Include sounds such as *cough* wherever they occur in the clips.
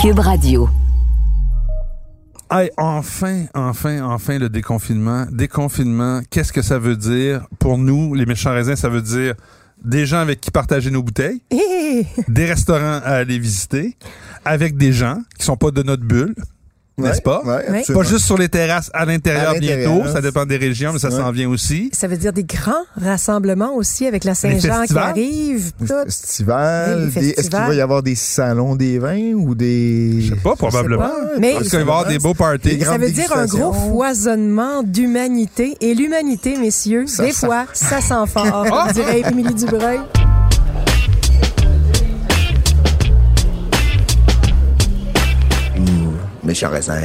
Cube Radio. Hey, enfin, enfin, enfin le déconfinement. Déconfinement, qu'est-ce que ça veut dire? Pour nous, les méchants raisins, ça veut dire des gens avec qui partager nos bouteilles, Hé! des restaurants à aller visiter, avec des gens qui sont pas de notre bulle, n'est-ce pas? Ouais. Pas juste sur les terrasses à l'intérieur bientôt, ça dépend des régions, mais ça Ouais. s'en vient aussi. Ça veut dire des grands rassemblements aussi avec la Saint-Jean qui arrive. Tout. Des des- Est-ce qu'il va y avoir des salons des vins ou des... Je sais pas, probablement. pas. Mais- Parce qu'il va y avoir des beaux parties. Des Ça veut dire un gros foisonnement d'humanité. Et l'humanité, messieurs, Ça des sent- fois, ça sent fort, comme *laughs* dirait Émilie Dubreuil. Méchant raisin.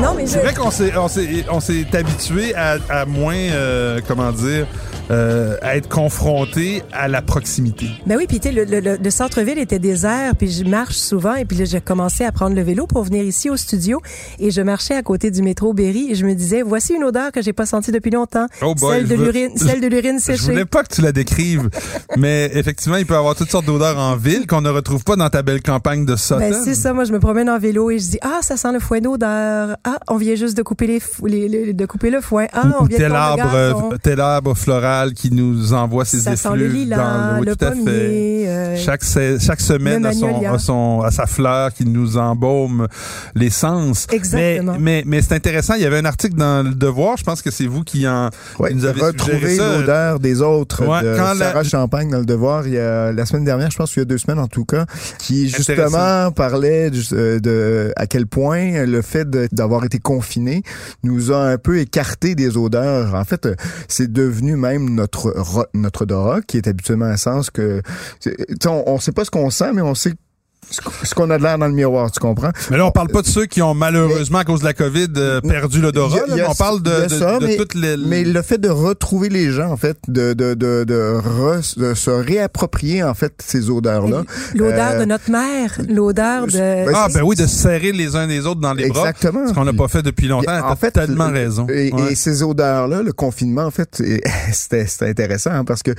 Non, mais je... C'est vrai qu'on s'est, on s'est, on s'est habitué à, à moins, euh, comment dire, euh, à être confronté à la proximité. Ben oui, puis tu sais, le, le- le- le centre-ville était désert, puis je marche souvent, et puis là, j'ai commencé à prendre le vélo pour venir ici au studio, et je marchais à côté du métro Berry, et je me disais, voici une odeur que j'ai pas sentie depuis longtemps, Oh boy, celle de je veux- l'urine, celle de l'urine *laughs* Je séchée. voulais pas que tu la décrives, *laughs* mais effectivement, il peut y avoir toutes sortes d'odeurs en ville qu'on ne retrouve pas dans ta belle campagne de Sutton. Ben, c'est ça, moi je me promène en vélo et je dis ah ça sent le foin d'odeur. Ah on vient juste de couper les, fou- les- les- de couper le foin. Ah on vient de tel le arbre, euh, tel arbre floral qui nous envoie ses Ça sent le effluves lilas, dans l'eau. le tout à fait. euh, Chaque, se- chaque semaine a son, a sa fleur qui nous embaume les sens. Exactement. Mais, mais, mais c'est intéressant. Il y avait un article dans le Devoir. Je pense que c'est vous qui en, Ouais, qui nous avez ça. l'odeur des autres Ouais, de quand la- Sarah Champagne dans le Devoir il y a la semaine dernière, je pense qu'il y a deux semaines en tout cas, qui justement parlait du- euh, de à quel point le fait de- d'avoir été confiné nous a un peu écarté des odeurs. En fait, euh, c'est devenu même notre notre odorat qui est habituellement un sens que on, on sait pas ce qu'on sent, mais on sait ce qu- ce qu'on a de l'air dans le miroir, tu comprends? Mais là, on parle pas de ceux qui ont malheureusement, à cause de la COVID, euh, perdu l'odorat. On parle de, de, ça, de mais- toutes les... Mais le fait de retrouver les gens, en fait, de, de, de, de, re- de se réapproprier, en fait, ces odeurs-là. L'odeur Euh, de notre mère, l'odeur de. ben, Ah, ben oui, de se serrer les uns les autres dans les bras. Exactement. Ce qu'on n'a pas fait depuis longtemps. En T'as fait, tellement le- raison. Et, Ouais. et ces odeurs-là, le confinement, en fait, *laughs* c'était intéressant hein, parce que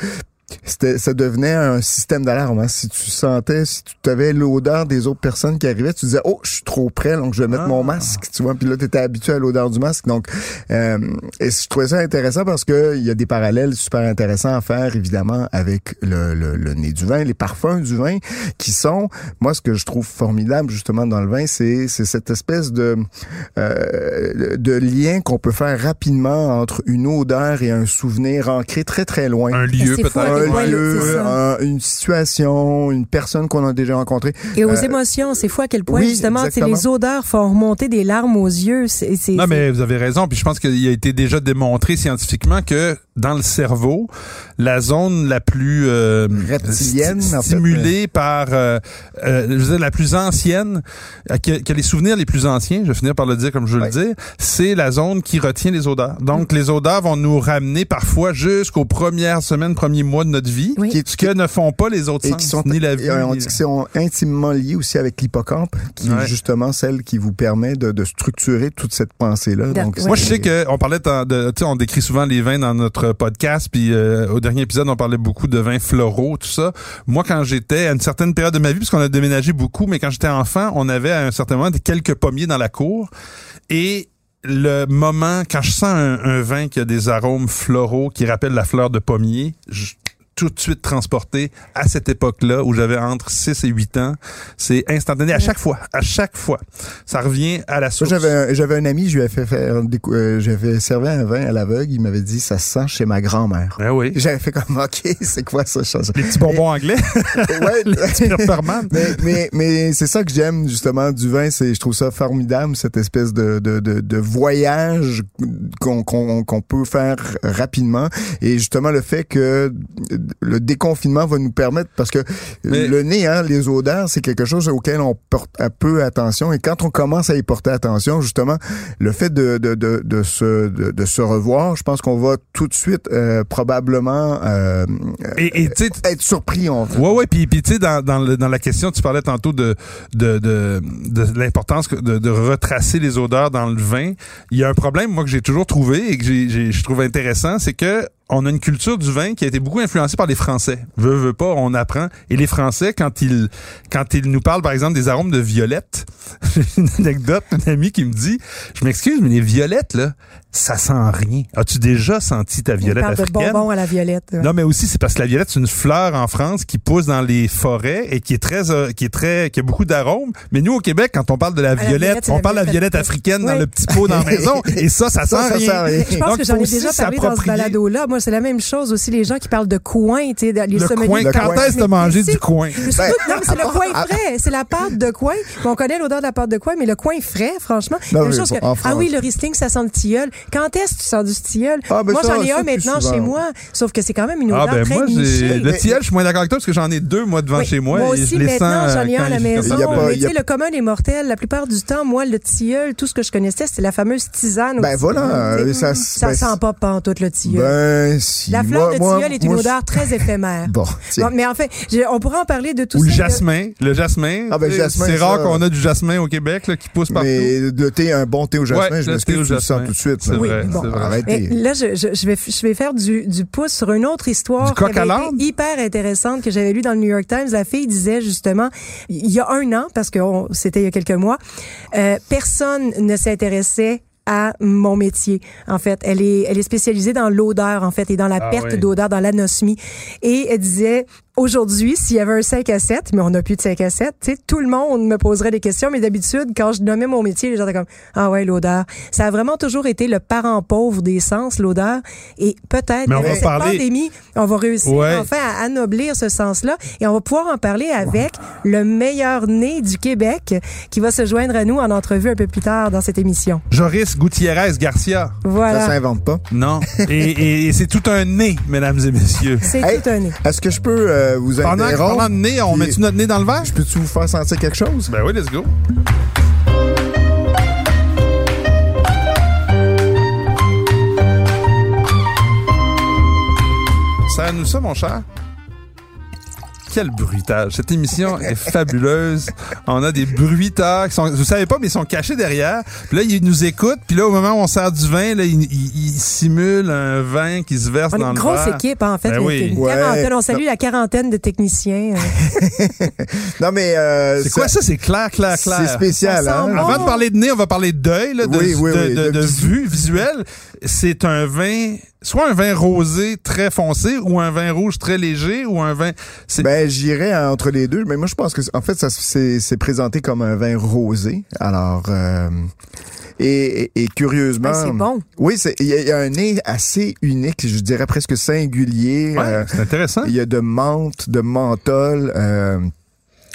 c'était ça devenait un système d'alarme. hein. Si tu sentais, si tu avais l'odeur des autres personnes qui arrivaient, tu disais oh je suis trop près, donc je vais mettre Ah. mon masque, tu vois. Puis là tu étais habitué à l'odeur du masque, donc euh, et je trouvais ça intéressant parce que il y a des parallèles super intéressants à faire évidemment avec le, le, le nez du vin, les parfums du vin qui sont, moi ce que je trouve formidable justement dans le vin, c'est c'est cette espèce de euh, de lien qu'on peut faire rapidement entre une odeur et un souvenir ancré très très loin. Un lieu peut-être. Un lieu, un- une situation, une personne qu'on a déjà rencontrée. Et aux Euh, émotions, c'est fou à quel point oui, justement, tu sais, les odeurs font remonter des larmes aux yeux. C'est, c'est- Non, mais vous avez raison. Puis je pense qu'il a été déjà démontré scientifiquement que dans le cerveau, la zone la plus euh, Reptilienne, sti- en fait, par, euh, euh, je veux dire, la plus ancienne, qui a, qui a les souvenirs les plus anciens, je vais finir par le dire comme je veux Ouais. le dire, c'est la zone qui retient les odeurs. Donc, les odeurs vont nous ramener parfois jusqu'aux premières semaines, premiers mois de notre vie, Oui. Qui est- ce que ne font pas les autres et sens, qui sont ni la euh, on ni- dit que c'est on- intimement liés aussi avec l'hippocampe qui Ouais. est justement celle qui vous permet de, de structurer toute cette pensée là D'accord. donc Ouais. Moi, je sais que on parlait de, tu sais, on décrit souvent les vins dans notre podcast, puis euh, au dernier épisode, on parlait beaucoup de vins floraux, tout ça. Moi, quand j'étais à une certaine période de ma vie, parce qu'on a déménagé beaucoup, mais quand j'étais enfant, on avait à un certain moment des quelques pommiers dans la cour, et le moment quand je sens un, un vin qui a des arômes floraux qui rappellent la fleur de pommier, je tout de suite transporté à cette époque-là où j'avais entre 6 et 8 ans. C'est instantané à chaque fois, à chaque fois. Ça revient à la source. j'avais un, j'avais un ami, je lui ai fait faire, euh, j'avais servi un vin à l'aveugle, il m'avait dit ça se sent chez ma grand-mère. Ben oui. J'avais fait comme ok, c'est quoi ça, ça? Les petits bonbons anglais? *laughs* Ouais, *laughs* les petits mais mais, mais c'est ça que j'aime justement du vin, c'est je trouve ça formidable cette espèce de de, de, de voyage qu'on qu'on qu'on peut faire rapidement et justement le fait que le déconfinement va nous permettre parce que Mais- le nez, hein, les odeurs, c'est quelque chose auquel on porte un peu attention. Et quand on commence à y porter attention, justement, le fait de, de, de, de se, de, de se revoir, je pense qu'on va tout de suite euh, probablement euh, Et, être surpris. En fait. Ouais, ouais, puis, puis tu sais, dans, dans, le- dans la question, tu parlais tantôt de, de, de, de l'importance de, de retracer les odeurs dans le vin. Il y a un problème, moi, que j'ai toujours trouvé et que j'ai, j'ai- je trouve intéressant, c'est que on a une culture du vin qui a été beaucoup influencée par les Français. Veux, veux pas, on apprend. Et les Français, quand ils, quand ils nous parlent, par exemple, des arômes de violettes, *laughs* j'ai une anecdote, un ami qui me dit, je m'excuse, mais les violettes, là, ça sent rien. As-tu déjà senti ta violette parle de africaine? bonbons à la violette. ouais. Non, mais aussi c'est parce que la violette c'est une fleur en France qui pousse dans les forêts et qui est très euh, qui est très qui a beaucoup d'arômes. Mais nous au Québec quand on parle de la violette, violette, on la parle de la violette violette africaine dans le petit pot dans la maison *laughs* et ça ça sent Ça, ça rien. sent rien. Je pense Donc, que j'en ai déjà parlé dans ce balado-là. Moi, c'est la même chose aussi. Les gens qui parlent de coin, tu sais, les Le sommeliers coin, quand est-ce mangé c'est- du coin? Ben, non, mais c'est le coin frais, c'est la pâte de coin. On connaît l'odeur de la pâte de coin, mais le coin frais, franchement. Non, même mais chose que, ah oui, le Riesling, ça sent le tilleul. Quand est-ce que tu sens du tilleul? Ah, ben moi, j'en ai un maintenant chez moi, sauf que c'est quand même une Ah odeur ben très moi nichée. le tilleul, je suis moins d'accord avec toi parce que j'en ai deux moi devant Oui, chez moi, moi et aussi, je maintenant, sens j'en ai euh, un à la maison. Mais tu sais, le commun des mortels, la plupart du temps, moi, le tilleul, tout ce que je connaissais, c'était la fameuse tisane. Ben voilà, euh, ça- ben, sent pas pantoute le tilleul. Ben, si. la fleur moi, de moi- tilleul est une moi, odeur très *laughs* éphémère. Bon, mais en fait, on pourrait en parler de tout Ou ça. le là. jasmin, le jasmin. Ah, ben, jasmin, c'est rare qu'on a du jasmin au Québec là, qui pousse partout. Mais de thé, un bon thé au jasmin, Ouais, je le thé au m'excuse, tu le sens tout de suite. C'est. Oui, vrai, bon. vrai. Arrêtez. Là, je, je, je vais, je vais faire du, du pouce sur une autre histoire qui avait été hyper intéressante que j'avais lue dans le New York Times. La fille disait justement, il y a un an, parce que c'était il y a quelques mois, euh, personne ne s'intéressait à mon métier. En fait, elle est, elle est spécialisée dans l'odeur, en fait, et dans la Ah perte oui. d'odeur, dans l'anosmie. Et elle disait, aujourd'hui, s'il y avait un 5 à 7, mais on n'a plus de 5 à 7, tu sais, tout le monde me poserait des questions, mais d'habitude, quand je nommais mon métier, les gens étaient comme, ah ouais, l'odeur. Ça a vraiment toujours été le parent pauvre des sens, l'odeur. Et peut-être, Mais on avec va cette parler- pandémie, on va réussir Ouais. enfin à anoblir ce sens-là et on va pouvoir en parler avec le meilleur né du Québec qui va se joindre à nous en entrevue un peu plus tard dans cette émission. Joris Gutiérrez Garcia. Ça Voilà. s'invente pas. Non. et et- et c'est tout un nez, mesdames et messieurs. C'est Hey, tout un nez. Est-ce que je peux euh, vous Pendant, interrompre? parlant de nez, on met-tu notre nez dans le verre? Je peux-tu vous faire sentir quelque chose? Ben oui, let's go. Ça à nous ça, mon cher? Quel bruitage. Cette émission est fabuleuse. On a des bruiteurs qui sont, vous savez pas, mais ils sont cachés derrière. Puis là, ils nous écoutent. Puis là, au moment où on sert du vin, là, ils, ils- ils simulent un vin qui se verse On est dans une le grosse verre. équipe, en fait. Ben oui. une Ouais. quarantaine. On salue la quarantaine de techniciens. euh. *laughs* Non, mais... euh, C'est quoi ça? C'est clair, clair, clair. C'est spécial, hein? bon. Avant de parler de nez, on va parler de deuil, là, de, Oui, oui, de, oui, de- de de visu- vue visuelle. C'est un vin, soit un vin rosé très foncé, ou un vin rouge très léger, ou un vin. C'est Ben, j'irais entre les deux, mais moi, je pense que, en fait, ça c'est c'est présenté comme un vin rosé. Alors, euh, et, et, et curieusement, Ouais, c'est bon. Oui, c'est il y, a- il y a un nez assez unique, je dirais presque singulier. ouais, Euh, c'est intéressant. il y a de menthe, de menthol. euh,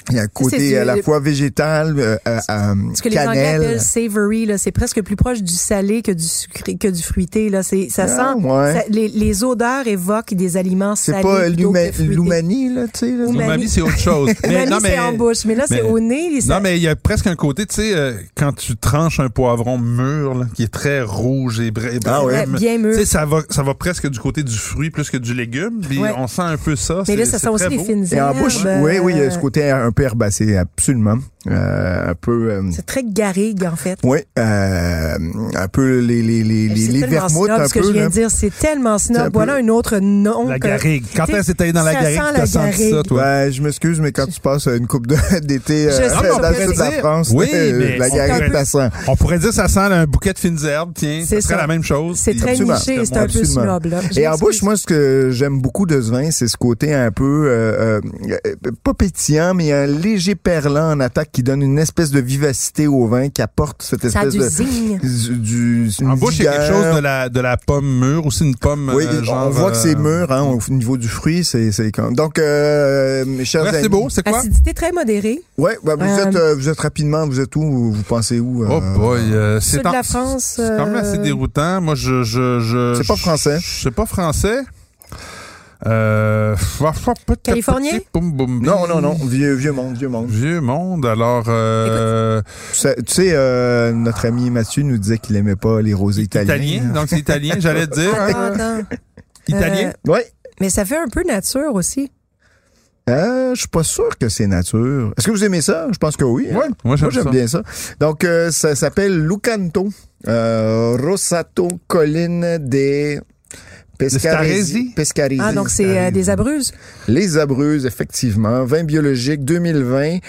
il y a un c'est côté du- à la fois végétal, euh, euh, euh, Ce que les Anglais cannelle. appellent savory, là, c'est presque plus proche du salé que du sucré, que du fruité. Là, c'est, ça Ah, sent. ouais. ça- les, les odeurs évoquent des aliments C'est salés. pas l'uma- fruités. l'umani, là, tu sais. Umami, c'est autre chose. *laughs* Umami, non, c'est en bouche, mais là, c'est mais- au nez. les- Non, mais il y a presque un côté, tu sais, euh, quand tu tranches un poivron mûr, là, qui est très rouge et brun. Ah ouais. Bien mûr. Tu sais, ça va, ça va presque du côté du fruit plus que du légume. Puis Ouais. on sent un peu ça. Mais là, c'est- ça c'est sent aussi très les beau. fines Et en herbes, bouche, euh, oui, oui, il y a ce côté un peu herbacé, absolument. Euh, un peu... euh, C'est très garrigue, en fait. Oui, euh, un peu les les les les, C'est les tellement vermouths snob, un ce que peu je viens de dire, c'est tellement snob. un peu- Voilà un autre nom. La que- garrigue. Quand est-ce que t'es allé dans la ça garrigue, sent t'as senti ça, toi? Ouais, je m'excuse, mais quand tu passes une coupe *laughs* d'été euh, dans de la dire. France, Oui, mais la garrigue ça sent. On pourrait dire ça sent un bouquet de fines herbes, tiens. C'est ça serait ça. la même chose. C'est très niché, c'est un peu snob. Et en bouche, moi, ce que j'aime beaucoup de ce vin, c'est ce côté un peu pas pétillant, mais un léger perlant en attaque qui donne une espèce de vivacité au vin, qui apporte cette Ça a espèce du de zing. du, En bouche, il y a quelque chose de la, de la pomme mûre, aussi une pomme. Oui, euh, on voit que c'est euh, mûr hein, au niveau du fruit, c'est c'est comme donc euh, mes chers Ouais, amis. c'est beau, c'est quoi? Acidité très modérée. Ouais, bah, vous Euh, êtes euh, vous êtes rapidement, vous êtes où Vous, pensez où Oh boy, euh, Sud de en- la France, C'est quand même assez déroutant. Moi, je, je, je. C'est pas français. C'est pas français. Euh, *laughs* Californien? Non, non, non. Vieux, vieux monde, vieux monde. Vieux monde. Alors, euh, tu sais, euh, notre ami Mathieu nous disait qu'il aimait pas les rosés italiens. italien. Donc, c'est italien, j'allais te dire. Attends, hein. attends. Italien? Oui. Mais ça fait un peu nature aussi. Euh, je suis pas sûr que c'est nature. Est-ce que vous aimez ça? Je pense que oui. hein. Ouais, moi, j'aime ça. bien ça. Donc, euh, ça s'appelle Lucanto, euh, Rosato Colline des Pescaresi. Pescaresi? Ah, donc c'est euh, des abruses. Les Abreuses, effectivement. Vin biologique 2020.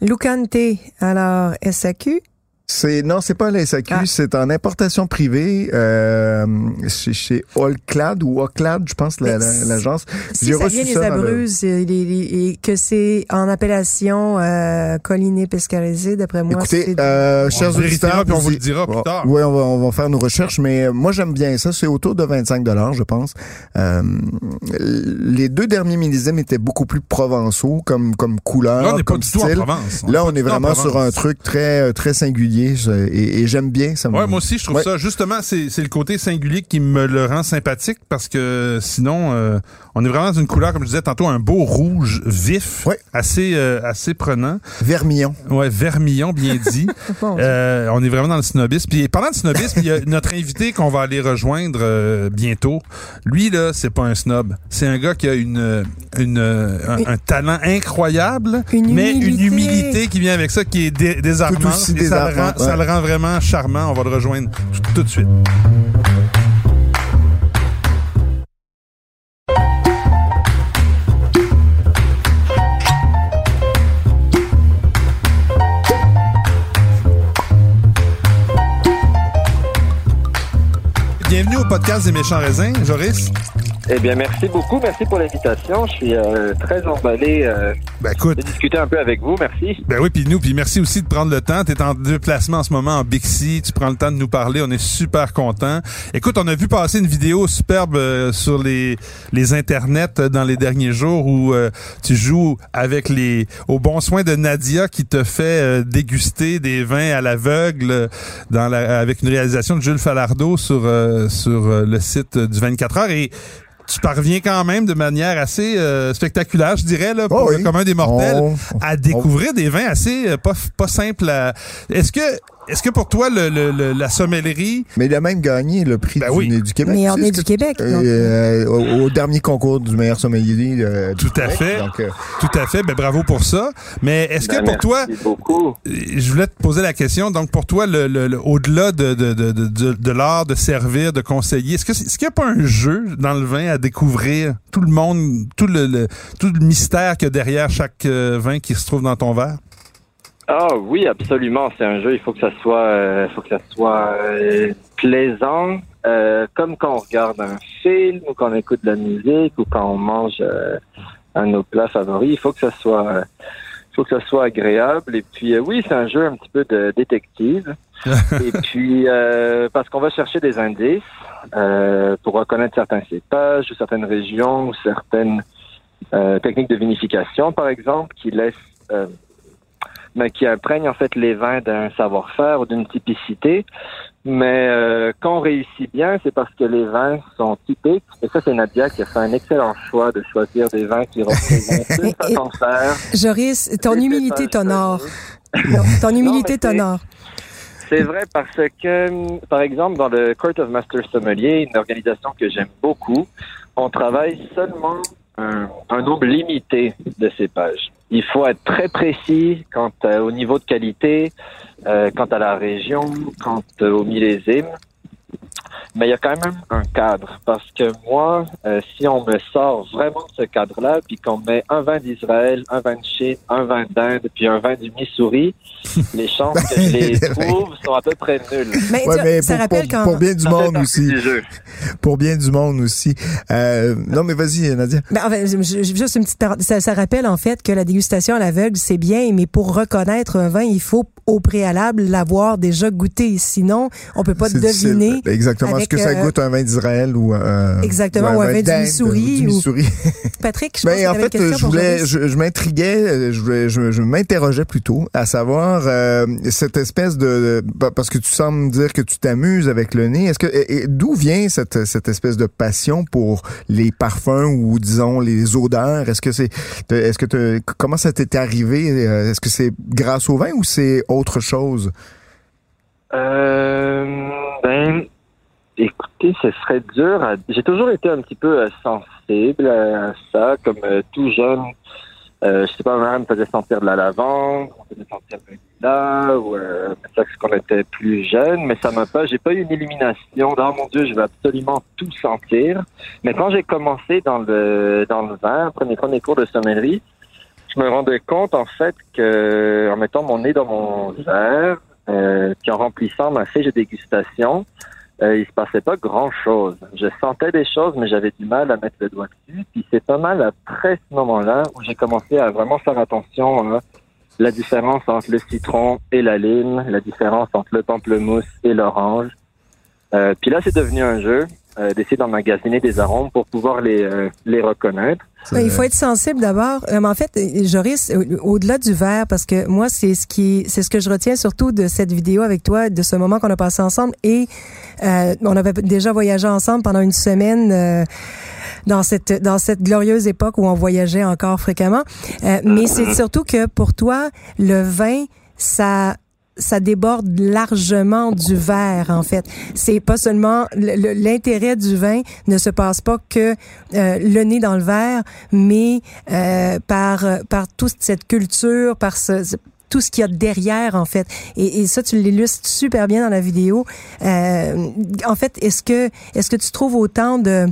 Lucante, alors SAQ. C'est non, c'est pas la SAQ, Ah. c'est en importation privée euh, chez, chez Allclad ou Oclad, je pense la- Mais la- l'agence. Si J'ai ça reçu vient des dans le- et, et que c'est en appellation euh, colliné pescarisé, d'après moi. Écoutez, euh, On chers auditeurs, puis on vous le dira plus tard. Ouais, on va, on va faire nos recherches, mais euh, moi j'aime bien ça. C'est autour de 25 dollars, je pense. Euh, les deux derniers millésimes étaient beaucoup plus provençaux comme comme couleur, Là, on n'est pas comme du tout en style. Provence. Là, pas on est vraiment sur un truc très très singulier je- et, et j'aime bien ça. Ouais, moi aussi, je trouve Ouais. ça. Justement, c'est le côté singulier qui me le rend sympathique parce que sinon, euh, on est vraiment dans une couleur, comme je disais tantôt, un beau rouge vif, Ouais. assez euh, assez prenant. Vermillon. Ouais, vermillon, bien dit. *laughs* Bon, Euh, on est vraiment dans le snobisme. Puis parlant de snobisme, il y a *laughs* notre invité qu'on va aller rejoindre bientôt. Lui là, c'est pas un snob. C'est un gars qui a une une un, un talent incroyable, Une mais une humilité. qui vient avec ça qui est dé- désarmante. Tout aussi rend, ça le rend vraiment charmant. On va le rejoindre tout, tout de suite. Bienvenue au podcast des méchants raisins, Joris. Eh bien, merci beaucoup. Merci pour l'invitation. Je suis euh, très emballé euh, Ben écoute, de discuter un peu avec vous. Merci. Ben oui, puis nous, puis merci aussi de prendre le temps. Tu es en déplacement en ce moment en Bixi, tu prends le temps de nous parler, on est super contents. Écoute, on a vu passer une vidéo superbe euh, sur les les internets euh, dans les derniers jours où euh, tu joues avec les au bon soin de Nadia qui te fait euh, déguster des vins à l'aveugle dans la, avec une réalisation de Jules Falardeau sur euh, sur le site du 24 heures et tu parviens quand même de manière assez euh, spectaculaire, je dirais, là, pour Oh oui. le commun des mortels à découvrir des vins assez euh, pas, pas simples à... Est-ce que est-ce que pour toi le, le- le- la sommellerie Mais il a même gagné le prix Ben du oui. nez du Québec. Ce du que- Québec. donc. Euh, au, au dernier concours du meilleur sommelier euh, du Tout à Québec. fait. Donc, euh, tout à fait ben bravo pour ça mais est-ce que Ben, pour toi merci beaucoup. euh, je voulais te poser la question donc pour toi le, le- le- au-delà de de, de, de, de- de l'art de servir de conseiller est-ce que c'est- est-ce qu'il n'y a pas un jeu dans le vin à découvrir? Tout le monde tout le, le- tout le mystère qu'il y a derrière chaque euh, vin qui se trouve dans ton verre? Ah oui, absolument. C'est un jeu. Il faut que ça soit, euh, faut que ça soit euh, plaisant, euh, comme quand on regarde un film ou quand on écoute de la musique ou quand on mange euh, un de nos plats favoris. Il faut que ça soit, euh, faut que ça soit agréable. Et puis euh, oui, c'est un jeu un petit peu de détective. *laughs* Et puis euh, parce qu'on va chercher des indices euh, pour reconnaître certains cépages ou certaines régions ou certaines euh, techniques de vinification, par exemple, qui laissent euh, mais qui imprègne en fait les vins d'un savoir-faire ou d'une typicité. Mais euh, quand on réussit bien, c'est parce que les vins sont typiques. Et ça, c'est Nadia qui a fait un excellent choix de choisir des vins qui représentent *laughs* de faire. Joris, ton humilité t'honore. ton humilité t'honore. C'est vrai parce que, par exemple, dans le Court of Master Sommelier, une organisation que j'aime beaucoup, on travaille seulement un, un nombre limité de cépages. Il faut être très précis quant à- au niveau de qualité, euh, quant à la région, quant euh, au millésime. Mais il y a quand même un cadre parce que moi, euh, si on me sort vraiment de ce cadre-là, puis qu'on met un vin d'Israël, un vin de Chine, un vin d'Inde, puis un vin du Missouri, *laughs* les chances que je les trouve sont à peu près nulles. Mais, ouais, tu- mais ça pour, rappelle pour- quand... pour bien du monde aussi. Pour bien du monde aussi. Euh, non, mais vas-y, Nadia. Ben, je- je- juste une petite parenthèse. ça, ça rappelle en fait que la dégustation à l'aveugle c'est bien, mais pour reconnaître un vin, il faut au préalable l'avoir déjà goûté. Sinon, on peut pas deviner. difficile. Exactement. Est-ce que ça euh, goûte un vin d'Israël ou un Exactement, ou un vin du d'Inde, Missouri, du ou- Missouri? *laughs* Patrick, je Ben, en une fait, je voulais, je, je m'intriguais, euh, je, je, je m'interrogeais plutôt à savoir euh, cette espèce de, de- parce que tu sembles dire que tu t'amuses avec le nez. Est-ce que d'où vient cette cette espèce de passion pour les parfums ou disons les odeurs? Est-ce que c'est, est-ce que comment ça t'est arrivé? Euh, Est-ce que c'est grâce au vin ou c'est autre chose? Euh, ben, écoutez, ce serait dur. J'ai toujours été un petit peu euh, sensible à ça, comme euh, tout jeune. Je sais pas, ma mère me faisait sentir de la lavande, on faisait sentir le lilas, ou ça c'est quand on était plus jeune, mais ça m'a pas, j'ai pas eu une illumination. Oh mon Dieu, je vais absolument tout sentir. Mais quand j'ai commencé dans le dans le vin, après mes premiers cours de sommellerie, je me rendais compte en fait que en mettant mon nez dans mon verre, euh, puis en remplissant ma fiche de dégustation, euh, il se passait pas grand chose. Je sentais des choses, mais j'avais du mal à mettre le doigt dessus. Puis c'est pas mal après ce moment-là où j'ai commencé à vraiment faire attention à la différence entre le citron et la lime, la différence entre le pamplemousse et l'orange. Euh, puis là, c'est devenu un jeu euh, d'essayer d'emmagasiner des arômes pour pouvoir les, euh, les reconnaître. Ouais, il faut être sensible d'abord. Euh, en fait, euh, Joris, au- au-delà du verre, parce que moi, c'est ce qui, c'est ce que je retiens surtout de cette vidéo avec toi, de ce moment qu'on a passé ensemble. Et euh, on avait déjà voyagé ensemble pendant une semaine. euh, dans cette dans cette glorieuse époque où on voyageait encore fréquemment, Euh, mais c'est surtout que pour toi le vin ça ça déborde largement du verre en fait. C'est pas seulement le- le- l'intérêt du vin ne se passe pas que euh, le nez dans le verre, mais euh, par par toute cette culture, par ce, tout ce qu'il y a derrière en fait. Et, et ça tu l'illustres super bien dans la vidéo. Euh, en fait, est-ce que est-ce que tu trouves autant de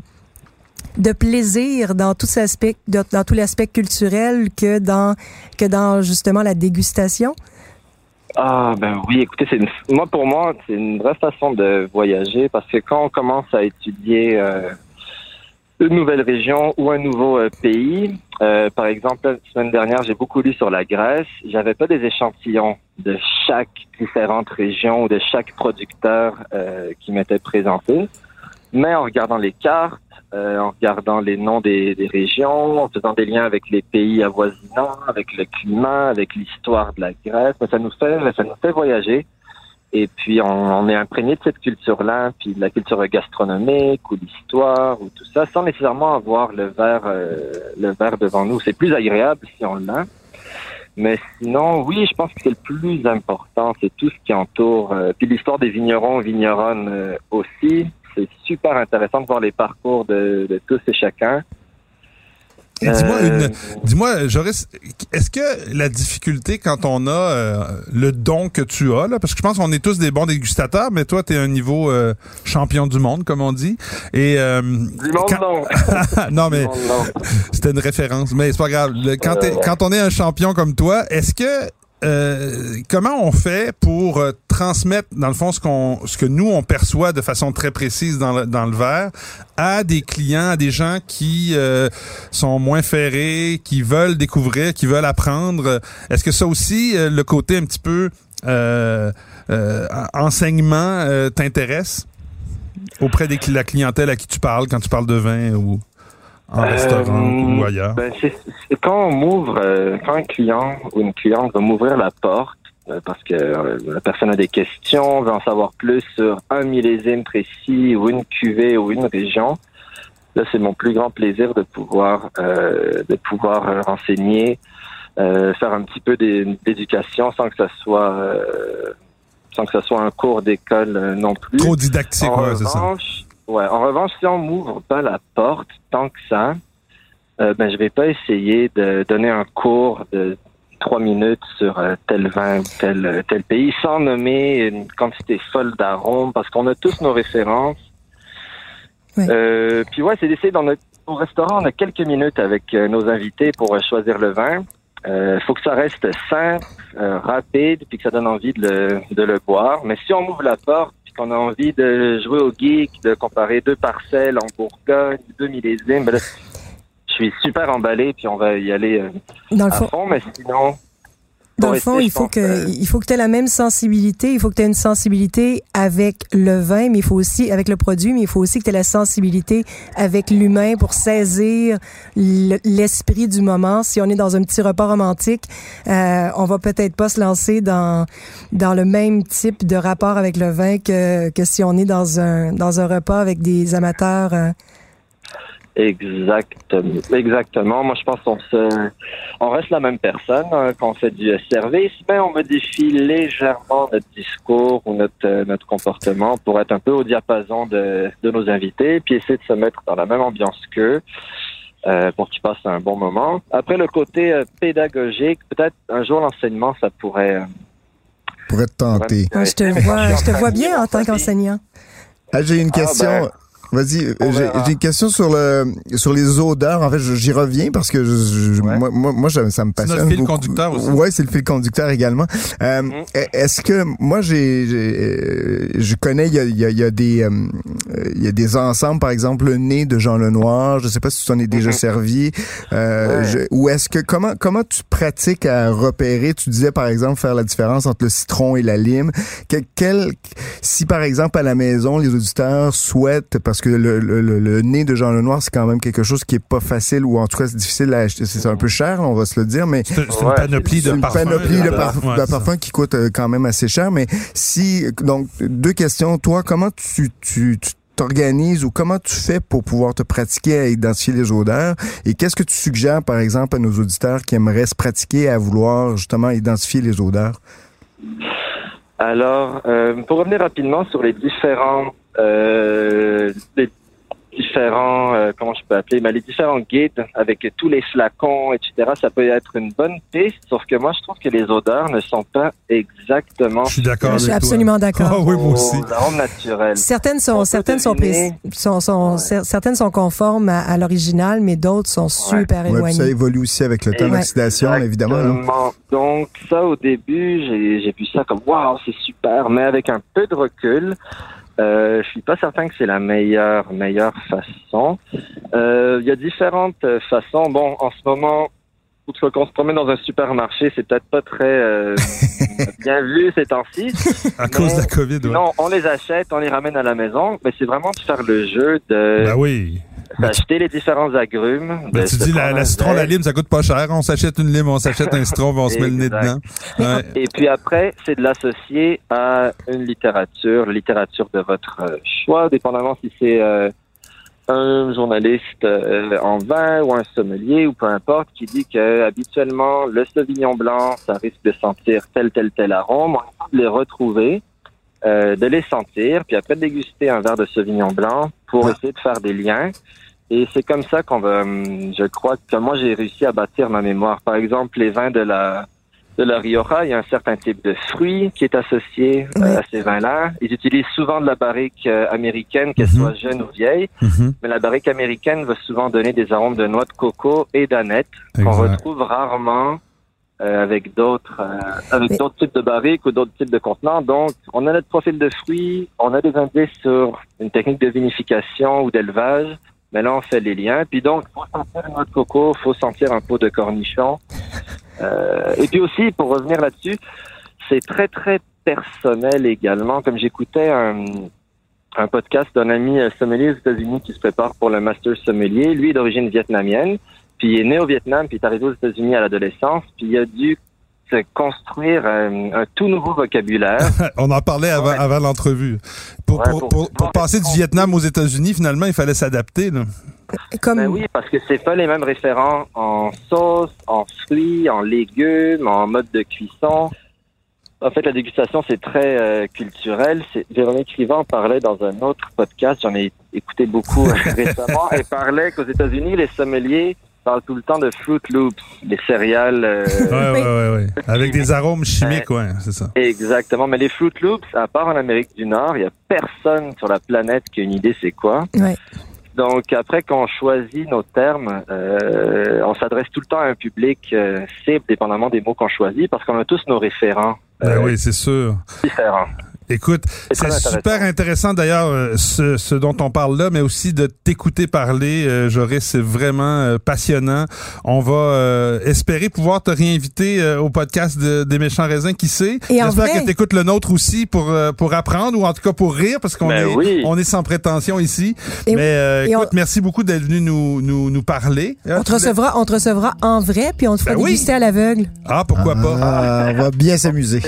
de plaisir dans tout aspect dans tout l'aspect culturel que dans que dans justement la dégustation? Ah ben oui, écoutez, c'est une, moi pour moi c'est une vraie façon de voyager parce que quand on commence à étudier euh, une nouvelle région ou un nouveau euh, pays, euh, par exemple la semaine dernière j'ai beaucoup lu sur la Grèce, j'avais pas des échantillons de chaque différente région ou de chaque producteur euh, qui m'était présenté, mais en regardant les cartes, euh, en regardant les noms des, des régions, en faisant des liens avec les pays avoisinants, avec le climat, avec l'histoire de la Grèce. Ça nous fait, ça nous fait voyager. Et puis on, on est imprégné de cette culture-là, puis de la culture gastronomique ou l'histoire ou tout ça, sans nécessairement avoir le verre, euh, le verre devant nous. C'est plus agréable si on l'a. Mais sinon, oui, je pense que c'est le plus important, c'est tout ce qui entoure. euh, puis l'histoire des vignerons, vigneronnes euh, aussi. C'est super intéressant de voir les parcours de, de tous et chacun. Et Dis-moi, Euh, une, dis-moi, Joris, est-ce que la difficulté quand on a euh, le don que tu as, là, parce que je pense qu'on est tous des bons dégustateurs, mais toi, tu es un niveau euh, champion du monde, comme on dit. Et euh, Du monde, quand- non. *laughs* non, Du mais c'était une référence, mais c'est pas grave. Le- quand, Euh, quand on est un champion comme toi, est-ce que euh, comment on fait pour euh, transmettre dans le fond ce qu'on ce que nous on perçoit de façon très précise dans le, dans le verre à des clients, à des gens qui euh, sont moins ferrés, qui veulent découvrir, qui veulent apprendre? Est-ce que ça aussi le côté un petit peu enseignement t'intéresse auprès de la clientèle à qui tu parles quand tu parles de vin ou Euh, restaurant ou ailleurs? Ben, c'est, c'est quand on m'ouvre, euh, quand un client ou une cliente va m'ouvrir la porte, euh, parce que euh, la personne a des questions, veut en savoir plus sur un millésime précis ou une cuvée ou une région, là c'est mon plus grand plaisir de pouvoir euh, de pouvoir euh, renseigner, euh, faire un petit peu d'é- d'éducation sans que ça soit euh, sans que ça soit un cours d'école euh, non plus. Trop didactique, En ouais, c'est ça. Ouais, en revanche, si on m'ouvre pas la porte tant que ça, euh, ben je vais pas essayer de donner un cours de trois minutes sur euh, tel vin ou tel euh, tel pays sans nommer une quantité folle d'arômes parce qu'on a tous nos références. Euh, puis ouais, c'est d'essayer dans notre au restaurant, on a quelques minutes avec nos invités pour choisir le vin. Il faut que ça reste simple, euh, rapide, puis que ça donne envie de le, de le boire. Mais si on ouvre la porte, puis qu'on a envie de jouer au geek, de comparer deux parcelles en Bourgogne, deux millésimes, ben là, je suis super emballé, puis on va y aller euh, Dans le à fond, fond. Mais sinon, dans le fond, il faut que il faut que tu aies la même sensibilité, il faut que tu aies une sensibilité avec le vin, mais il faut aussi avec le produit, mais il faut aussi que tu aies la sensibilité avec l'humain pour saisir l'esprit du moment. Si on est dans un petit repas romantique, euh, on va peut-être pas se lancer dans dans le même type de rapport avec le vin que que si on est dans un dans un repas avec des amateurs euh, Exactement. Exactement. Moi, je pense qu'on se, on reste la même personne hein, quand on fait du service, mais on modifie légèrement notre discours ou notre euh, notre comportement pour être un peu au diapason de, de nos invités, puis essayer de se mettre dans la même ambiance qu'eux. Euh, pour qu'ils passent un bon moment. Après le côté euh, pédagogique, peut-être un jour l'enseignement, ça pourrait euh, pourrait te tenter. je te vois, je te vois *laughs* bien en tant qu'enseignant. Ah, J'ai une ah, question. Ben, Vas-y, euh, j'ai une question sur le sur les odeurs. En fait, j'y reviens parce que je, moi, moi, ça me passionne. C'est le fil conducteur aussi. Ouais, c'est le fil conducteur également. Euh, mm. Est-ce que moi, j'ai, euh, je connais, il y a, il y a, des il y a des ensembles, par exemple, le nez de Jean Lenoir. Je sais pas si tu en es déjà mm-hmm. servi. Euh, ou est-ce que comment comment tu pratiques à repérer? Tu disais par exemple faire la différence entre le citron et la lime. quel, si par exemple à la maison les auditeurs souhaitent parce que le, le, nez de Jean Lenoir, c'est quand même quelque chose qui est pas facile ou en tout cas c'est difficile à acheter. C'est un peu cher, on va se le dire, mais c'est une panoplie de parfums. Une panoplie de, parfums qui coûte euh, quand même assez cher. Mais si donc deux questions, toi, comment tu tu, t'organises ou comment tu fais pour pouvoir te pratiquer à identifier les odeurs? Et qu'est-ce que tu suggères par exemple à nos auditeurs qui aimeraient se pratiquer à vouloir justement identifier les odeurs? Alors, euh, pour revenir rapidement sur les différents euh, les différents, euh, comment je peux appeler, mais les différents guides avec tous les flacons, etc. Ça peut être une bonne piste, sauf que moi je trouve que les odeurs ne sont pas exactement. Je suis d'accord. Je suis absolument d'accord. Oh, oui, moi aussi. naturels. Certaines sont, certaines sont, sont, sont certaines sont conformes à, l'original, mais d'autres sont super éloignées. ça évolue aussi avec le temps d'oxydation, évidemment. Donc ça, au début, j'ai vu ça comme waouh, c'est super, mais avec un peu de recul. Euh, je suis pas certain que c'est la meilleure meilleure façon. Euh, il y a différentes façons. Bon, en ce moment, qu'on se promène dans un supermarché, c'est peut-être pas très euh, *laughs* bien vu ces temps-ci. À cause de la COVID, ouais. Non, on les achète, on les ramène à la maison, mais c'est vraiment de faire le jeu de. Ben oui Acheter les différents agrumes. Ben, tu dis la, la citron, la lime, ça coûte pas cher. On s'achète une lime, on s'achète un citron, on se met le nez dedans. Et puis après, c'est de l'associer à une littérature, littérature de votre choix, dépendamment si c'est euh, un journaliste euh, en vin ou un sommelier ou peu importe qui dit que habituellement le Sauvignon blanc, ça risque de sentir tel tel tel arôme. On de les retrouver. De les sentir, puis après de déguster un verre de Sauvignon blanc pour essayer de faire des liens. Et c'est comme ça qu'on va, hum, je crois que moi j'ai réussi à bâtir ma mémoire. Par exemple, les vins de la de la Rioja, il y a un certain type de fruit qui est associé euh, à ces vins-là. Ils utilisent souvent de la barrique euh, américaine, qu'elle mhm. soit jeune ou vieille, mhm. mais la barrique américaine va souvent donner des arômes de noix de coco et d'aneth qu'on retrouve rarement euh, avec d'autres avec d'autres types de barriques ou d'autres types de contenants. Donc, on a notre profil de fruits, on a des indices sur une technique de vinification ou d'élevage mais là, on fait les liens. Puis donc, faut sentir une noix de coco, faut sentir un pot de cornichon. Euh, et puis aussi, pour revenir là-dessus, c'est très, très personnel également. Comme j'écoutais un, un podcast d'un ami euh, sommelier aux États-Unis qui se prépare pour le Master Sommelier. Lui est d'origine vietnamienne, puis il est né au Vietnam, puis il est arrivé aux États-Unis à l'adolescence, puis il a dû construire un, tout nouveau vocabulaire. *laughs* On en parlait avant, avant l'entrevue. Pour, pour, pour, passer du Vietnam aux États-Unis, finalement, il fallait s'adapter. Comme... Ben oui, parce que c'est pas les mêmes référents en sauce, en fruits, en légumes, en mode de cuisson. En fait, la dégustation, c'est très euh, culturel. Véronique Rivant parlait dans un autre podcast, j'en ai écouté beaucoup euh, *laughs* récemment, elle parlait qu'aux États-Unis, les sommeliers parle tout le temps de Fruit Loops, les céréales. Euh... *laughs* Ouais, ouais, ouais, Avec des arômes chimiques, ouais, c'est ça. Exactement. Mais les Fruit Loops, à part en Amérique du Nord, il n'y a personne sur la planète qui a une idée c'est quoi. Ouais. Donc après, quand on choisit nos termes, euh, on s'adresse tout le temps à un public euh, cible, dépendamment des mots qu'on choisit, parce qu'on a tous nos référents. Ben oui, c'est sûr. Différents. Écoute, C'est super intéressant d'ailleurs euh, ce, ce dont on parle là, mais aussi de t'écouter parler, euh, Joris, c'est vraiment euh, passionnant. On va euh, espérer pouvoir te réinviter euh, au podcast de- des méchants raisins, qui sait? Et en J'espère que t'écoutes le nôtre aussi pour euh, pour apprendre ou en tout cas pour rire parce qu'on Ben est oui. on est sans prétention ici. Et- mais euh, et on- écoute, merci beaucoup d'être venu nous nous nous parler. Ah, On te tu recevra, on te recevra en vrai, puis on te fera Ben oui. déguster à l'aveugle. Ah pourquoi pas? Ah, on va bien s'amuser.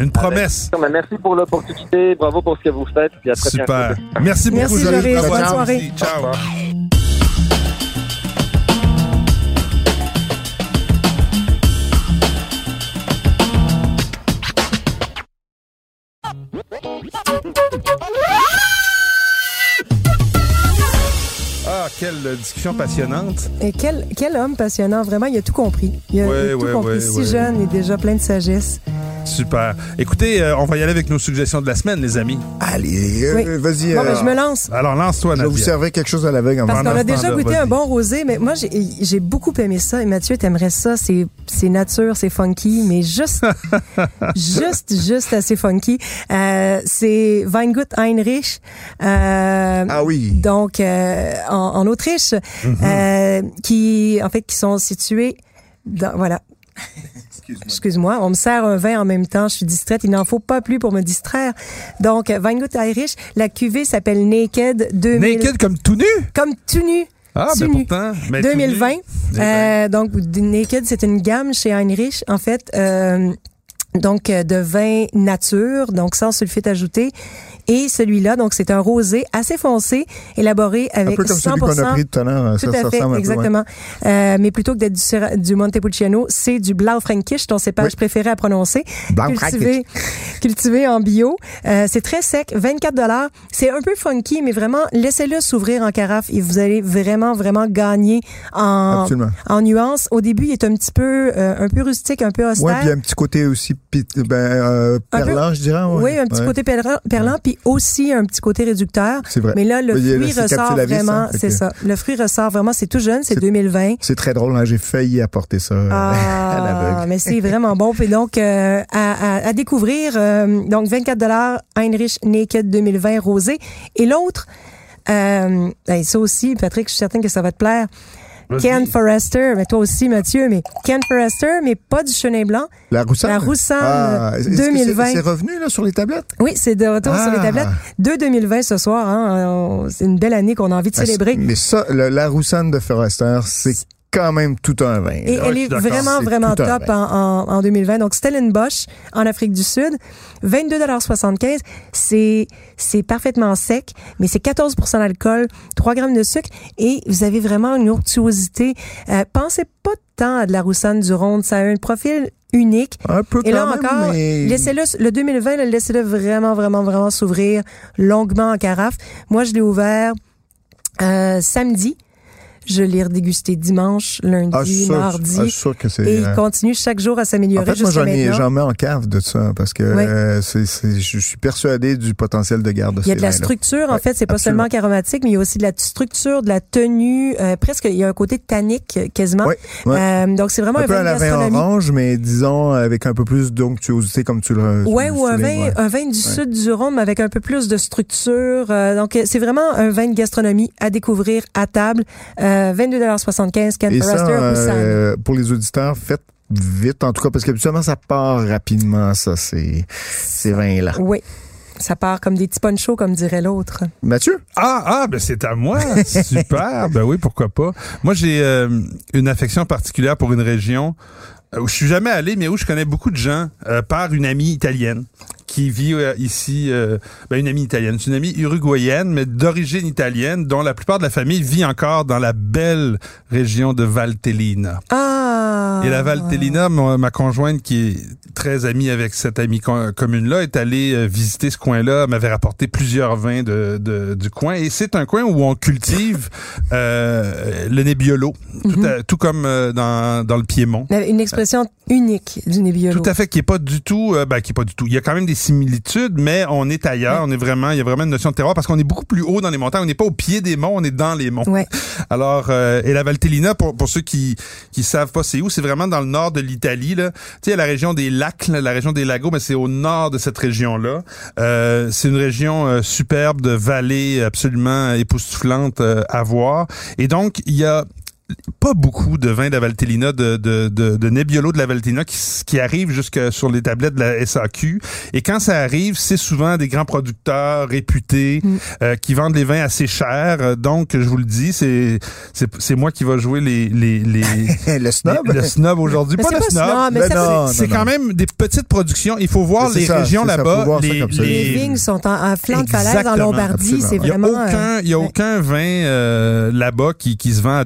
Une promesse. Merci pour l'opportunité. Bravo pour ce que vous faites. Puis à très Super. bientôt. Merci beaucoup, Merci, Joris. Bonne soirée. aussi. Ciao. Ah, quelle discussion passionnante. Et quel, quel homme passionnant, vraiment, il a tout compris. Il a, Ouais, il a tout ouais, compris. ouais, si ouais. jeune et déjà plein de sagesse. Super. Écoutez, euh, on va y aller avec nos suggestions de la semaine, les amis. Allez, euh, Oui. vas-y. Bon, euh, ben, je me lance. Alors, lance-toi, je vais vous servir quelque chose à l'aveugle en Parce qu'on a déjà goûté un bon rosé, mais moi, j'ai beaucoup aimé ça. Et Mathieu, t'aimerais ça. C'est nature, c'est funky, mais juste, *laughs* juste, juste assez funky. Euh, c'est Weingut Heinrich. Euh, Ah oui. donc euh, en, en Autriche, Mhm. euh, qui en fait qui sont situés dans voilà. Excuse-moi, on me sert un vin en même temps, je suis distraite, il n'en faut pas plus pour me distraire. Donc Weingut Irish, la cuvée s'appelle Naked 2000 Naked comme tout nu? comme tout nu. Ah, Tout ben pourtant. mais tout nu. 2020. ben. Euh, donc, Naked, c'est une gamme chez Heinrich, en fait. euh, donc, de vin nature, donc sans sulfite ajouté. Et celui-là, donc, c'est un rosé assez foncé, élaboré Un avec peu comme 100%. celui qu'on a pris tout à l'heure. Tout ça, à fait, ressemble un peu, ouais. exactement. Euh, mais plutôt que d'être du, du Montepulciano, c'est du Blaufränkisch, ton cépage Oui. préféré à prononcer. Cultivé, cultivé en bio. Euh, c'est très sec, 24 dollars. C'est un peu funky, mais vraiment, laissez-le s'ouvrir en carafe et vous allez vraiment, vraiment gagner en, Absolument. en nuances. Au début, il est un petit peu, euh, un peu rustique, un peu austère. puis il y a un petit côté aussi ben, euh, Un peu- perlant, je dirais. ouais. oui, un petit Ouais. côté perlant, perlant puis aussi un petit côté réducteur. C'est vrai. Mais là, le fruit ressort vraiment, hein, c'est que- ça. Le fruit ressort vraiment, c'est tout jeune, c'est C'est- 2020. C'est très drôle, hein, j'ai failli apporter ça euh, *laughs* à Ah, l'aveugle. mais c'est vraiment bon. Puis donc, euh, à, à- à découvrir, euh, donc 24 dollars Heinrich Naked 2020 rosé. Et l'autre, euh, ben, ça aussi, Patrick, je suis certaine que ça va te plaire. Ken Forrester, mais toi aussi, Mathieu, mais Ken Forrester, mais pas du chenin blanc. La Roussanne? La Roussanne Ah, est-ce que c'est- 2020. C'est revenu là, sur les tablettes? Oui, c'est de retour sur les Ah. tablettes. De 2020 ce soir, hein, c'est une belle année qu'on a envie de Ah, célébrer. Mais ça, le- la Roussanne de Forrester, c'est quand même tout un vin. Et elle est vraiment, vraiment top en, en, en 2020. Donc, Stellenbosch, en Afrique du Sud, 22,75 C'est, c'est parfaitement sec, mais c'est 14% d'alcool, 3 grammes de sucre, et vous avez vraiment une onctuosité. Euh, pensez pas tant à de la Roussanne du Ronde. Ça a un profil unique. Un peu Et quand là même, encore, mais... laissez-le, le 2020, là, laissez-le vraiment, vraiment, vraiment s'ouvrir longuement en carafe. Moi, je l'ai ouvert euh, samedi. Je l'ai redégusté dimanche, lundi, Ah, sûr, mardi. ah, sûr que c'est... et il euh, continue chaque jour à En s'améliorer fait, moi, j'en ai, maintenant. j'en mets en cave de ça, parce que Oui. euh, c'est, c'est- je suis persuadé du potentiel de garde de Il y a de la structure, en fait, c'est pas absolument. seulement aromatique, mais il y a aussi de la structure, de la tenue, euh, presque, il y a un côté tannique quasiment. Euh, donc c'est vraiment un, Un peu vin à la vin orange, mais disons avec un peu plus d'onctuosité, comme tu le Ouais, ou un vin, ouais. un vin du sud du Rhum avec un peu plus de structure. Donc, c'est vraiment un vin de gastronomie à découvrir à table. Euh, 22,75 Ken Et ça, Forrester euh, pour les auditeurs, faites vite, en tout cas, parce qu'habituellement, ça part rapidement, ça, ces, ces vins-là. Oui. Ça part comme des petits ponchos, comme dirait l'autre. Mathieu? Ah, ah, ben c'est à moi. *laughs* Super. ben oui, pourquoi pas. Moi, j'ai euh, une affection particulière pour une région euh, où je suis jamais allé, mais où je connais beaucoup de gens euh, par une amie italienne qui vit euh, ici, euh, ben, une amie italienne. C'est une amie uruguayenne, mais d'origine italienne, dont la plupart de la famille vit encore dans la belle région de Valtellina. Ah! Et la Valtellina, ma, ma conjointe qui est très amie avec cette amie co- commune-là, est allée euh, visiter ce coin-là, m'avait rapporté plusieurs vins de, de- du coin. Et c'est un coin où on cultive *laughs* euh, le Nebbiolo, tout, à- tout comme euh, dans, dans le Piémont. Une expression unique du Nebbiolo. Tout à fait, qui est pas du tout, euh, ben, qui est pas du tout. Il y a quand même des similitudes, mais on est ailleurs. On est vraiment, il y a vraiment une notion de terroir parce qu'on est beaucoup plus haut dans les montagnes. On n'est pas au pied des monts, on est dans les monts. Ouais. Alors, euh, et la Valtellina, pour, pour ceux qui qui savent pas c'est où, c'est vraiment dans le nord de l'Italie. Là, tu sais, la région des lacs la région des Lagos, mais c'est au nord de cette région-là. Euh, c'est une région euh, superbe de vallées absolument époustouflantes euh, à voir. Et donc, il y a pas beaucoup de vins de la Valtellina, de, de, de, de Nebbiolo de la Valtellina qui, qui arrivent jusque sur les tablettes de la SAQ. Et quand ça arrive, c'est souvent des grands producteurs réputés Mm. euh, qui vendent les vins assez chers. Donc, je vous le dis, c'est c'est c'est moi qui va jouer les les les, *laughs* le snob. les- le snob aujourd'hui. Pas le pas snob. C'est quand même des petites productions. Il faut voir les ça, régions là-bas. Les. Les les- vignes sont en, en flanc de falaise en Lombardie. C'est il y a vraiment. aucun, il y a aucun vin euh, là-bas qui, qui se vend à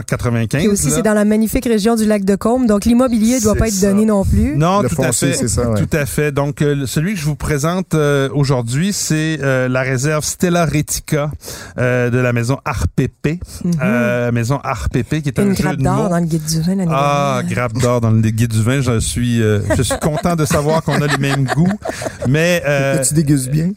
12,95 Puis aussi, c'est dans la magnifique région du lac de Combe, donc l'immobilier doit C'est pas être ça. donné non plus. Non, Le tout à fait. c'est ça, ouais. Tout à fait. Donc, euh, celui que je vous présente euh, aujourd'hui, c'est euh, la réserve Stella Retica euh, de la maison RPP. Euh, maison RPP, qui est un. Une jeu grappe de d'or dans le guide du vin Ah, grappe d'or dans le guide du vin. Je suis, euh, je suis content de savoir qu'on a les mêmes goûts. Mais, euh, Que tu dégustes bien.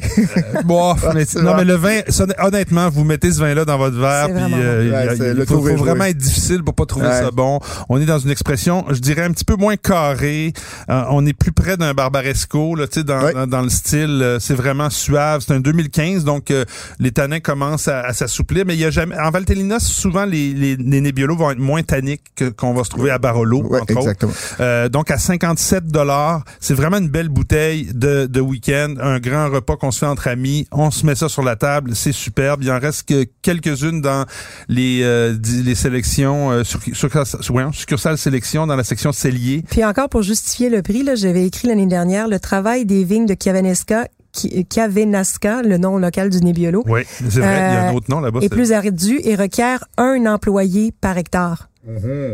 bon, *laughs* mais- non, mais le vin, ça, honnêtement, vous mettez ce vin-là dans votre verre, puis vraiment euh, il Ouais, faut, joué. Vraiment être difficile pour pas trouver Ouais. ça bon. On est dans une expression, je dirais un petit peu moins carré. Euh, on est plus près d'un barbaresco, là, tu sais, dans, Ouais. dans, dans le style. euh, c'est vraiment suave. C'est un 2015, donc euh, les tanins commencent à, à s'assouplir. Mais il y a jamais, en Valtellina, souvent les, les, les Nebbiolo vont être moins tanniques que- qu'on va se trouver à Barolo, Ouais, entre autres. exactement. Euh, donc à 57 dollars, c'est vraiment une belle bouteille de, de week-end, un grand repas qu'on se fait entre amis. On se met ça sur la table, c'est superbe. Il en reste que quelques-unes dans les euh, di- les sélections euh, sur, sur, voyons, succursales sélection dans la section cellier. Puis encore pour justifier le prix, là, j'avais écrit l'année dernière le travail des vignes de Chiavenesca, qui- Chiavenasca, le nom local du Nebbiolo, Oui, c'est vrai. il y a un Euh, autre nom là-bas. est plus ardu et requiert un employé par hectare.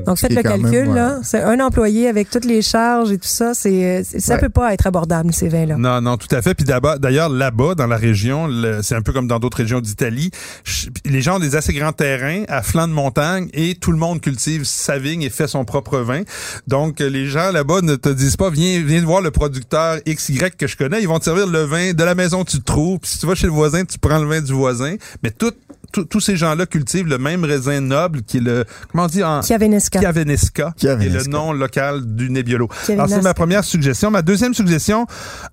Donc Ce faites le calcul même, ouais. là, c'est un employé avec toutes les charges et tout ça, c'est ça Ouais. peut pas être abordable ces vins là. Non, non, tout à fait. Puis d'abord, d'ailleurs, là-bas, dans la région, le- c'est un peu comme dans d'autres régions d'Italie, les gens ont des assez grands terrains à flanc de montagne et tout le monde cultive sa vigne et fait son propre vin. Donc, euh, les gens là-bas ne te disent pas, viens, viens voir le producteur XY que je connais. Ils vont te servir le vin de la maison où tu te trouves. Puis si tu vas chez le voisin, tu prends le vin du voisin. Mais tout, tout- tous ces gens-là cultivent le même raisin noble qui est le, comment on dit en, Chiavenesca. Chiavenesca, qui est le Chiavenesca. nom local du Nebbiolo. Alors, c'est Chiavenesca. ma première suggestion. Ma deuxième suggestion,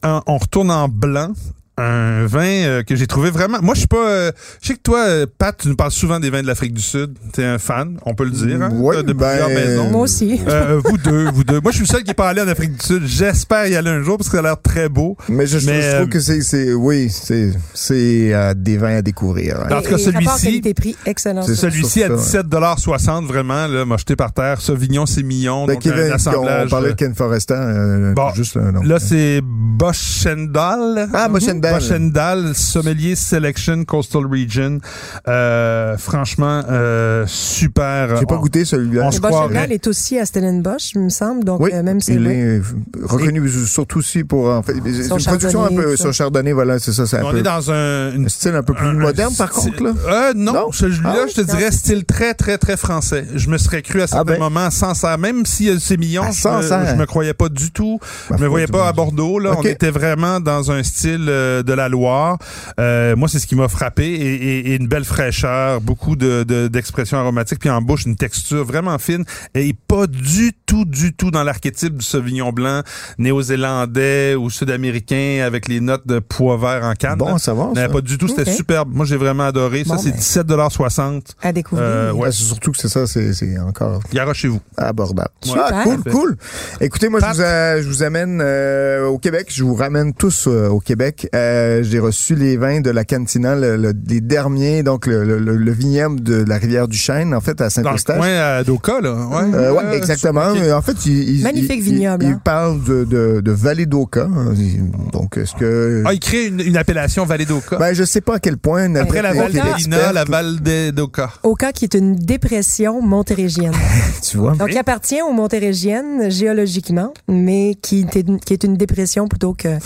on retourne en blanc. Un vin euh, que j'ai trouvé vraiment. Moi, je suis pas. euh, je sais que toi, euh, Pat, tu nous parles souvent des vins de l'Afrique du Sud. T'es un fan, on peut le dire. Hein, Ouais, de ben, plusieurs maisons. Moi aussi. Euh, vous deux, vous deux. Moi, je suis le seul qui est pas allé en Afrique du Sud. J'espère y aller un jour parce que ça a l'air très beau. Mais je, je- Mais, je trouve euh, que c'est, c'est, oui, c'est, c'est euh, des vins à découvrir. hein. En tout cas, celui-ci- excellent. C'est ça. Celui-ci à sur ça, 17,60 vraiment, là, m'a jeté par terre. Sauvignon, Sémillon, Ben, donc Kevin, un assemblage. on parlait de Ken euh, Bon, juste un nom. Là, c'est Boschendal. Ah, Boschendal. Boschendal, Sommelier Selection Coastal Region. Euh, franchement, euh, super. J'ai pas goûté celui-là. on Et se Boschendal est aussi à Stellenbosch, il me semble, donc Oui, euh, même il est reconnu surtout aussi pour en fait c'est Son une production un peu sur chardonnay voilà c'est ça On peu est dans un, une un style un peu plus un- moderne un par style- contre là. Euh, non, Non? celui-là, Ah, je te non. dirais style très, très, très français. Je me serais cru à certains ben. moments sans ça. Même si c'est millions, À je, me, je me croyais pas du tout. Ma je me voyais pas à. Bordeaux. Là, on était vraiment dans un style euh, de la Loire. Euh, moi, c'est ce qui m'a frappé et, et- et une belle fraîcheur, beaucoup de de- d'expressions aromatiques, puis en bouche une texture vraiment fine et pas du tout, du tout dans l'archétype du Sauvignon blanc néo-zélandais ou sud-américain avec les notes de pois vert en canne. Bon savoir Mais ça. pas du tout, c'était superbe. Moi, j'ai vraiment adoré. Ça, c'est ben. 17,60 à découvrir. Euh, ouais. C'est surtout que c'est ça c'est c'est encore Garochez-vous. abordable. Ouais. Ah, Super. cool, cool. Écoutez, moi, je vous, a- je vous amène euh, au Québec. Je vous ramène tous euh, au Québec. Euh, J'ai reçu les vins de la Cantina, le- le- les derniers, donc le, le, le- le vignoble de la rivière du Chêne, en fait, à Dans le Saint-Eustache. coin à Doka, là. Ouais, Euh, ouais, exactement. En fait, il, il, Magnifique il- vignoble, Il, hein. il parle de, de, de vallée d'Oka. hein. Donc, est-ce que... Ah, il crée une, une appellation Vallée d'Oka. Ben, je sais pas à quel point... Après la Val Val Oka. d'Elina, la Val d'Oka. Oka, qui est une dépression montérégienne. *laughs* Tu vois? Donc, il appartient aux montérégiennes géologiquement, mais qui est une, qui est une dépression plutôt que. Ben,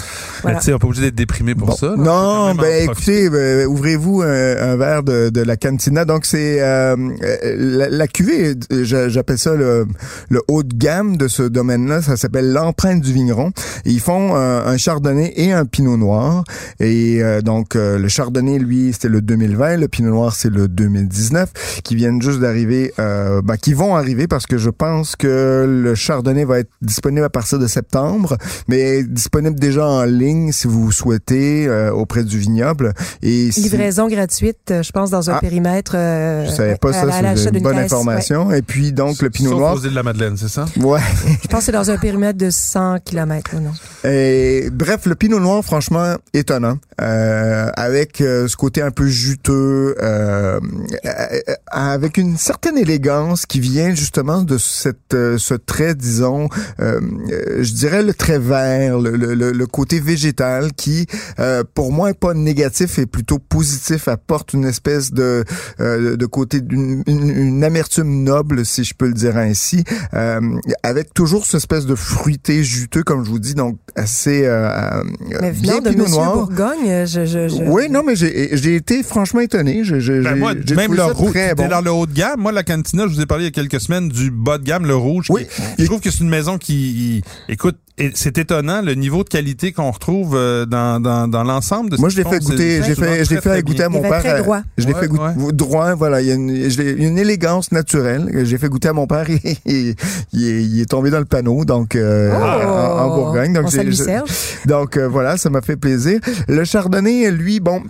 Voilà. tu sais, on n'est pas obligé d'être déprimé pour Bon. ça. Non, ben écoutez, ben, ouvrez-vous un, un verre de, de la cantina. Donc c'est euh, euh, la, la cuvée, j'a- j'appelle ça le, le haut de gamme de ce domaine-là. Ça s'appelle l'empreinte du vigneron. Ils font euh, un chardonnay et un pinot noir. Et euh, donc euh, le chardonnay, lui, c'était le 2020. Le pinot noir, c'est le 2019, qui viennent juste d'arriver, euh, ben, qui vont arriver parce que je pense que le chardonnay va être disponible à partir de septembre, mais disponible déjà en ligne si vous souhaitez euh, auprès du vignoble. Et si- Livraison gratuite, euh, je pense, dans un Ah. périmètre. euh, je savais pas à- ça, c'est une bonne caisse, information. Et puis donc le pinot Sauf noir. aux îles de la Madeleine, c'est ça? Ouais. Je pense que c'est dans un périmètre de 100 km. Non? Et, bref, le pinot noir, franchement, étonnant. Euh, avec euh, ce côté un peu juteux, euh, avec une certaine élégance qui vient justement de cette, euh, ce trait, disons, je dirais le trait vert, le, le, le- le côté végétal qui, euh, pour moi, pas négatif et plutôt positif, apporte une espèce de, euh, de côté d'une une, une amertume noble, si je peux le dire ainsi, euh, avec toujours cette espèce de fruité juteux, comme je vous dis, donc assez euh, euh, Mais bien de Monsieur noir. Bourgogne, je, je, je- Oui, non, mais j'ai j'ai été franchement étonné. Je- je- Ben j'ai- moi, j'ai même le rouge, bon. dans le haut de gamme. Moi, la cantina, je vous ai parlé il y a quelques semaines du bas de gamme, le rouge. Oui. qui- je trouve que c'est une maison qui, écoute, c'est étonnant le niveau de qualité qu'on retrouve euh, dans, dans, dans l'ensemble de ce Moi, je l'ai fait goûter, C'est j'ai fait, je l'ai très, fait très goûter à mon père. très euh, droit. Je l'ai fait goûter droit, voilà. Il y a une, je l'ai- une élégance naturelle. J'ai fait goûter à mon père *laughs* et il, est, il est tombé dans le panneau, donc euh, Oh! en, en Bourgogne. Donc. *laughs* Donc euh, voilà, ça m'a fait plaisir. Le chardonnay, lui, bon,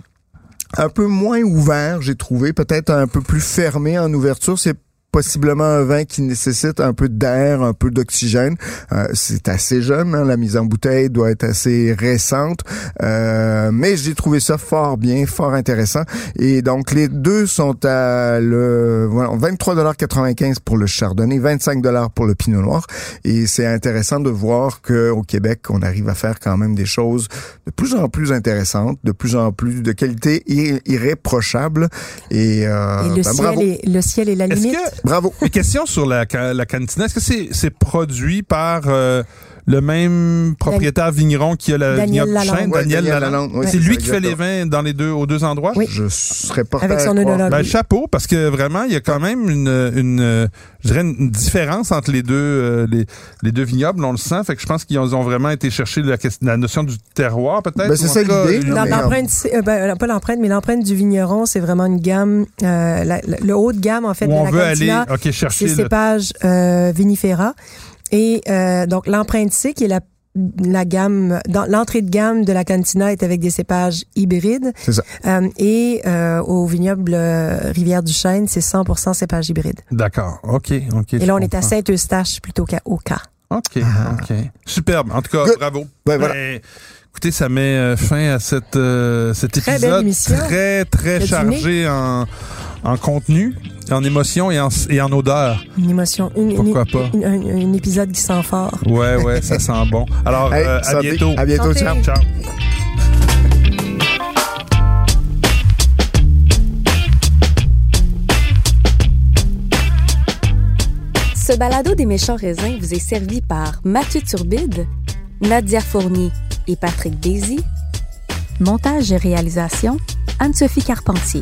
un peu moins ouvert, j'ai trouvé, peut-être un peu plus fermé en ouverture. C'est possiblement un vin qui nécessite un peu d'air, un peu d'oxygène. Euh, c'est assez jeune, hein, la mise en bouteille doit être assez récente, euh, mais j'ai trouvé ça fort bien, fort intéressant. Et donc les deux sont à le voilà, 23,95 pour le chardonnay, 25 pour le pinot noir. Et c'est intéressant de voir que au Québec, on arrive à faire quand même des choses de plus en plus intéressantes, de plus en plus de qualité ir- irréprochable. Et, euh, Et le, ben, ciel bravo, est, le ciel est la limite? Bravo. Mes questions sur la, la cantina, est-ce que c'est c'est produit par euh, le même propriétaire vigneron qui a la Daniel vignoble Ouais, Daniel Daniel Lalande? Lalande, oui, C'est c'est lui ça, qui fait les exactement. vins dans les deux, aux deux endroits? Oui. Je serais porté Avec à son croire. œnologue. Ben, chapeau, parce que vraiment, il y a quand même une, une, euh, je dirais une différence entre les deux, euh, les, les deux vignobles, on le sent. Fait que je pense qu'ils ont, vraiment été chercher la, ques- la notion du terroir, peut-être. Ben, c'est ou en ça tout cas, l'idée, mais, l'empreinte, c'est- euh, ben, pas l'empreinte, mais l'empreinte du vigneron, c'est vraiment une gamme, euh, la- la- le haut de gamme en fait où de on la veut aller, cantina, ok, c'est chercher le, cépage euh, vinifera. Et euh, donc l'empreinte C, qui est la la gamme, dans l'entrée de gamme de la cantina est avec des cépages hybrides. C'est ça. Euh, et euh, au vignoble euh, Rivière-du-Chêne, c'est 100% cépage hybride. D'accord, ok, ok. Et là, on est à. Saint-Eustache plutôt qu'à Oka. Ok, ok. Superbe. En tout cas, Good. bravo. Ben, voilà. Ben, écoutez, ça met euh, fin à cette, euh, cet Très belle épisode émission. très, très chargé en, en contenu, en émotion et en, et en odeur. Une émotion, une, Pourquoi une- pas? une- un, un épisode qui sent fort. Ouais, ouais, ça sent bon. Alors, Hey, euh, à santé. bientôt. À bientôt, ciao. Ciao. Ce balado des méchants raisins vous est servi par Mathieu Turbide, Nadia Fournier et Patrick Daisy. Montage et réalisation, Anne-Sophie Carpentier.